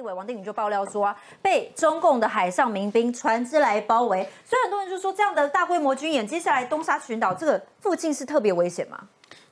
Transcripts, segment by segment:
立委王定宇就爆料说啊，被中共的海上民兵船只来包围，所以很多人就说这样的大规模军演，接下来东沙群岛这个附近是特别危险吗？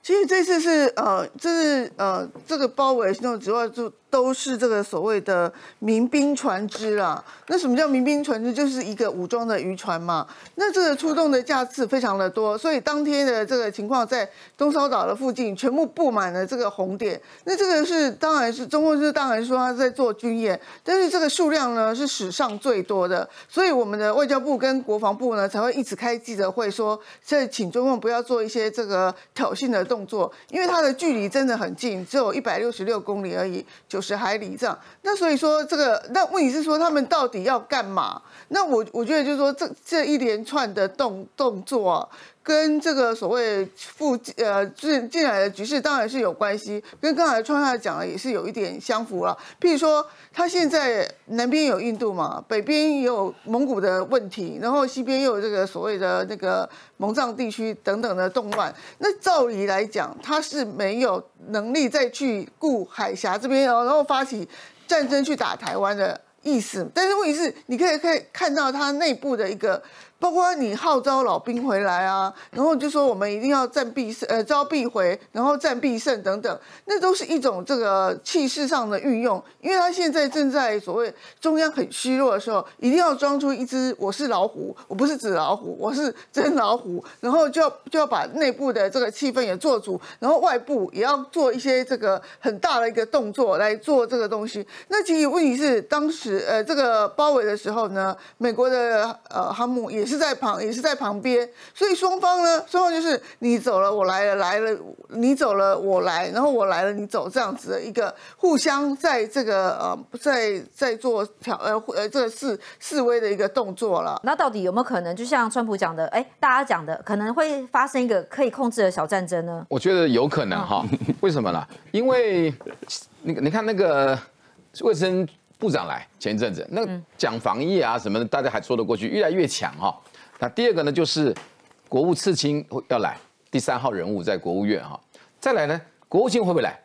其实这次是呃，这是呃，这个包围行动主要就都是这个所谓的民兵船只啦。那什么叫民兵船只？就是一个武装的渔船嘛。那这个出动的架次非常的多，所以当天的这个情况在东沙岛的附近全部布满了这个红点。那这个是当然是中共是当然说他在做军演，但是这个数量呢是史上最多的。所以我们的外交部跟国防部呢才会一直开记者会说，在请中共不要做一些这个挑衅的动动作，因为它的距离真的很近，只有一百六十六公里而已，九十海里这样。那所以说这个，那问题是说他们到底要干嘛？那我我觉得就是说这这一连串的动动作，跟这个所谓附近呃进进来的局势当然是有关系，跟刚才川下讲的也是有一点相符了。譬如说，他现在南边有印度嘛，北边也有蒙古的问题，然后西边又有这个所谓的那个蒙藏地区等等的动乱。那照理来讲，他是没有能力再去顾海峡这边，然后发起战争去打台湾的。意思，但是问题是，你可以可以看到它内部的一个，包括你号召老兵回来啊，然后就说我们一定要战必胜，呃，招必回，然后战必胜等等，那都是一种这个气势上的运用。因为他现在正在所谓中央很虚弱的时候，一定要装出一只我是老虎，我不是纸老虎，我是真老虎，然后就要就要把内部的这个气氛也做足，然后外部也要做一些这个很大的一个动作来做这个东西。那其实问题是当时。呃，这个包围的时候呢，美国的呃航母也是在旁，也是在旁边，所以双方呢，双方就是你走了，我来了，来了，你走了，我来，然后我来了，你走，这样子的一个互相在这个呃，在在做挑呃呃这个示示威的一个动作了。那到底有没有可能，就像川普讲的，哎，大家讲的，可能会发生一个可以控制的小战争呢？我觉得有可能哈，为什么呢？因为那个你看那个卫生。部长来前一阵子，那讲防疫啊什么的，大家还说得过去，越来越强哈。那第二个呢，就是国务次卿要来，第三号人物在国务院哈。再来呢，国务卿会不会来？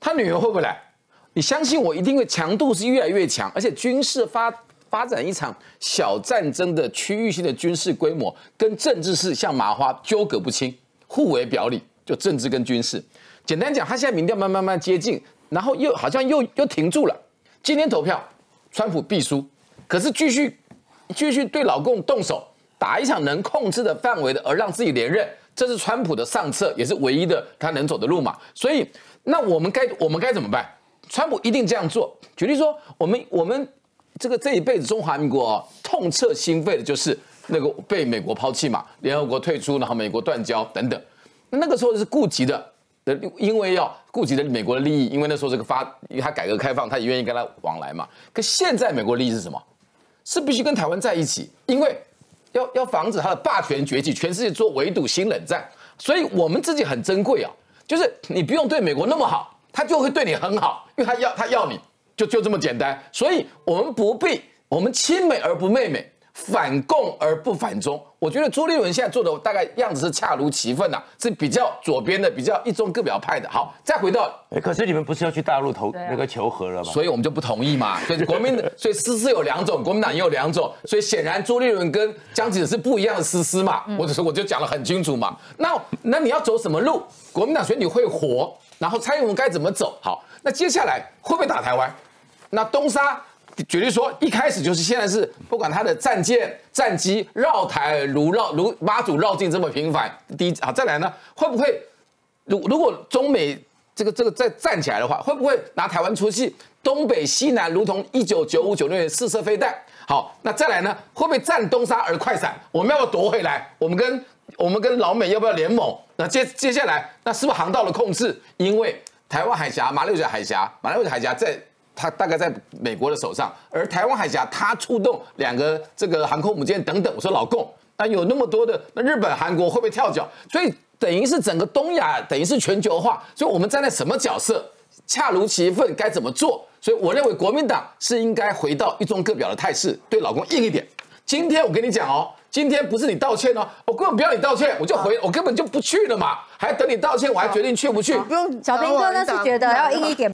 他女儿会不会来？你相信我，一定会强度是越来越强，而且军事发发展一场小战争的区域性的军事规模，跟政治是像麻花纠葛不清，互为表里。就政治跟军事，简单讲，他现在民调慢慢慢接近，然后又好像又又停住了。今天投票，川普必输，可是继续继续对老共动手，打一场能控制的范围的，而让自己连任，这是川普的上策，也是唯一的他能走的路嘛。所以，那我们该我们该怎么办？川普一定这样做。举例说，我们我们这个这一辈子中华民国啊，痛彻心扉的就是那个被美国抛弃嘛，联合国退出，然后美国断交等等，那个时候是顾及的。的因为要顾及的美国的利益，因为那时候这个发，因为他改革开放，他也愿意跟他往来嘛。可现在美国利益是什么？是必须跟台湾在一起，因为要要防止他的霸权崛起，全世界做围堵新冷战。所以我们自己很珍贵啊，就是你不用对美国那么好，他就会对你很好，因为他要他要你就就这么简单。所以我们不必，我们亲美而不媚美。反共而不反中，我觉得朱立伦现在做的大概样子是恰如其分呐，是比较左边的，比较一中各表派的。好，再回到，哎，可是你们不是要去大陆投那个求和了吗？所以我们就不同意嘛。所以国民的，所以思思有两种，国民党也有两种，所以显然朱立伦跟江启臣是不一样的思思嘛。我只是我就讲得很清楚嘛。那那你要走什么路？国民党选你会活，然后蔡英文该怎么走？好，那接下来会不会打台湾？那东沙？举例说，一开始就是现在是不管他的战舰、战机绕台如绕如妈祖绕境这么频繁，第一啊，再来呢，会不会如如果中美这个这个再站起来的话，会不会拿台湾出气？东北西南如同一九九五九六年试射飞弹，好，那再来呢，会不会占东沙而快闪？我们要不要夺回来？我们跟我们跟老美要不要联盟？那接接下来，那是不是航道的控制？因为台湾海峡、马六甲海峡、马六甲海峡在。它大概在美国的手上，而台湾海峡它出动两个这个航空母舰等等。我说老共，那有那么多的，那日本、韩国会不会跳脚？所以等于是整个东亚等于是全球化，所以我们站在什么角色，恰如其分，该怎么做？所以我认为国民党是应该回到一中各表的态势，对老公硬一点。今天我跟你讲哦，今天不是你道歉哦，我根本不要你道歉，我就回，我根本就不去了嘛，还等你道歉，我还决定去不去。不用，小兵哥那是觉得要硬一点。